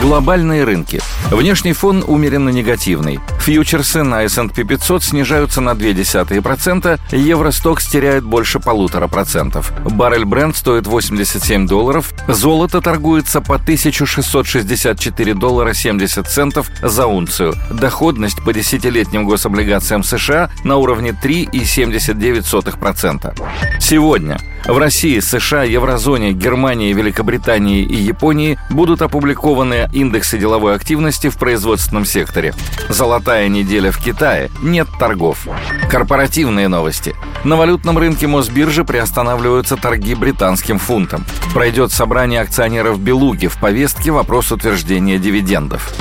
Глобальные рынки. Внешний фон умеренно негативный. Фьючерсы на S&P 500 снижаются на 0,2%, Евростокс теряет больше полутора процентов. Баррель бренд стоит 87 долларов, золото торгуется по 1664 доллара 70 центов за унцию. Доходность по десятилетним гособлигациям США на уровне 3,79%. Сегодня в России, США, Еврозоне, Германии, Великобритании и Японии будут опубликованы индексы деловой активности в производственном секторе. Золотая неделя в Китае. Нет торгов. Корпоративные новости. На валютном рынке Мосбиржи приостанавливаются торги британским фунтом. Пройдет собрание акционеров Белуги в повестке вопрос утверждения дивидендов.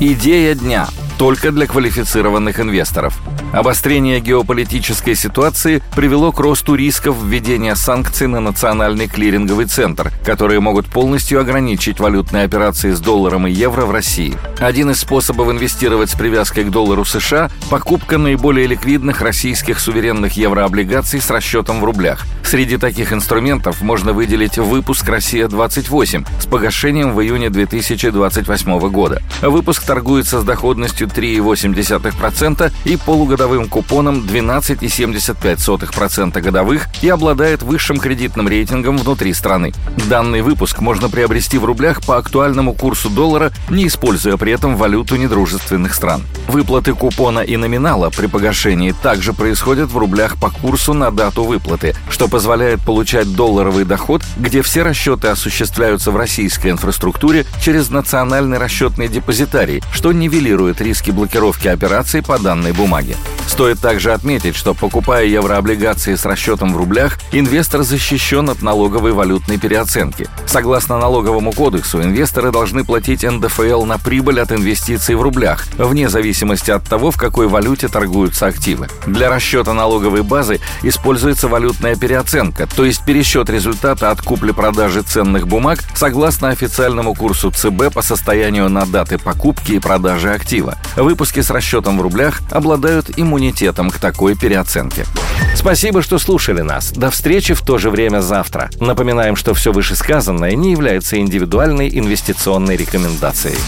Идея дня только для квалифицированных инвесторов. Обострение геополитической ситуации привело к росту рисков введения санкций на Национальный клиринговый центр, которые могут полностью ограничить валютные операции с долларом и евро в России. Один из способов инвестировать с привязкой к доллару США – покупка наиболее ликвидных российских суверенных еврооблигаций с расчетом в рублях. Среди таких инструментов можно выделить выпуск «Россия-28» с погашением в июне 2028 года. Выпуск торгуется с доходностью 3,8% и полугодовым годовым купоном 12,75% годовых и обладает высшим кредитным рейтингом внутри страны. Данный выпуск можно приобрести в рублях по актуальному курсу доллара, не используя при этом валюту недружественных стран. Выплаты купона и номинала при погашении также происходят в рублях по курсу на дату выплаты, что позволяет получать долларовый доход, где все расчеты осуществляются в российской инфраструктуре через национальный расчетный депозитарий, что нивелирует риски блокировки операций по данной бумаге. Стоит также отметить, что покупая еврооблигации с расчетом в рублях, инвестор защищен от налоговой валютной переоценки. Согласно налоговому кодексу, инвесторы должны платить НДФЛ на прибыль от инвестиций в рублях, вне зависимости от того, в какой валюте торгуются активы. Для расчета налоговой базы используется валютная переоценка, то есть пересчет результата от купли-продажи ценных бумаг согласно официальному курсу ЦБ по состоянию на даты покупки и продажи актива. Выпуски с расчетом в рублях обладают иммунитетом к такой переоценке. Спасибо, что слушали нас. До встречи в то же время завтра. Напоминаем, что все вышесказанное не является индивидуальной инвестиционной рекомендацией.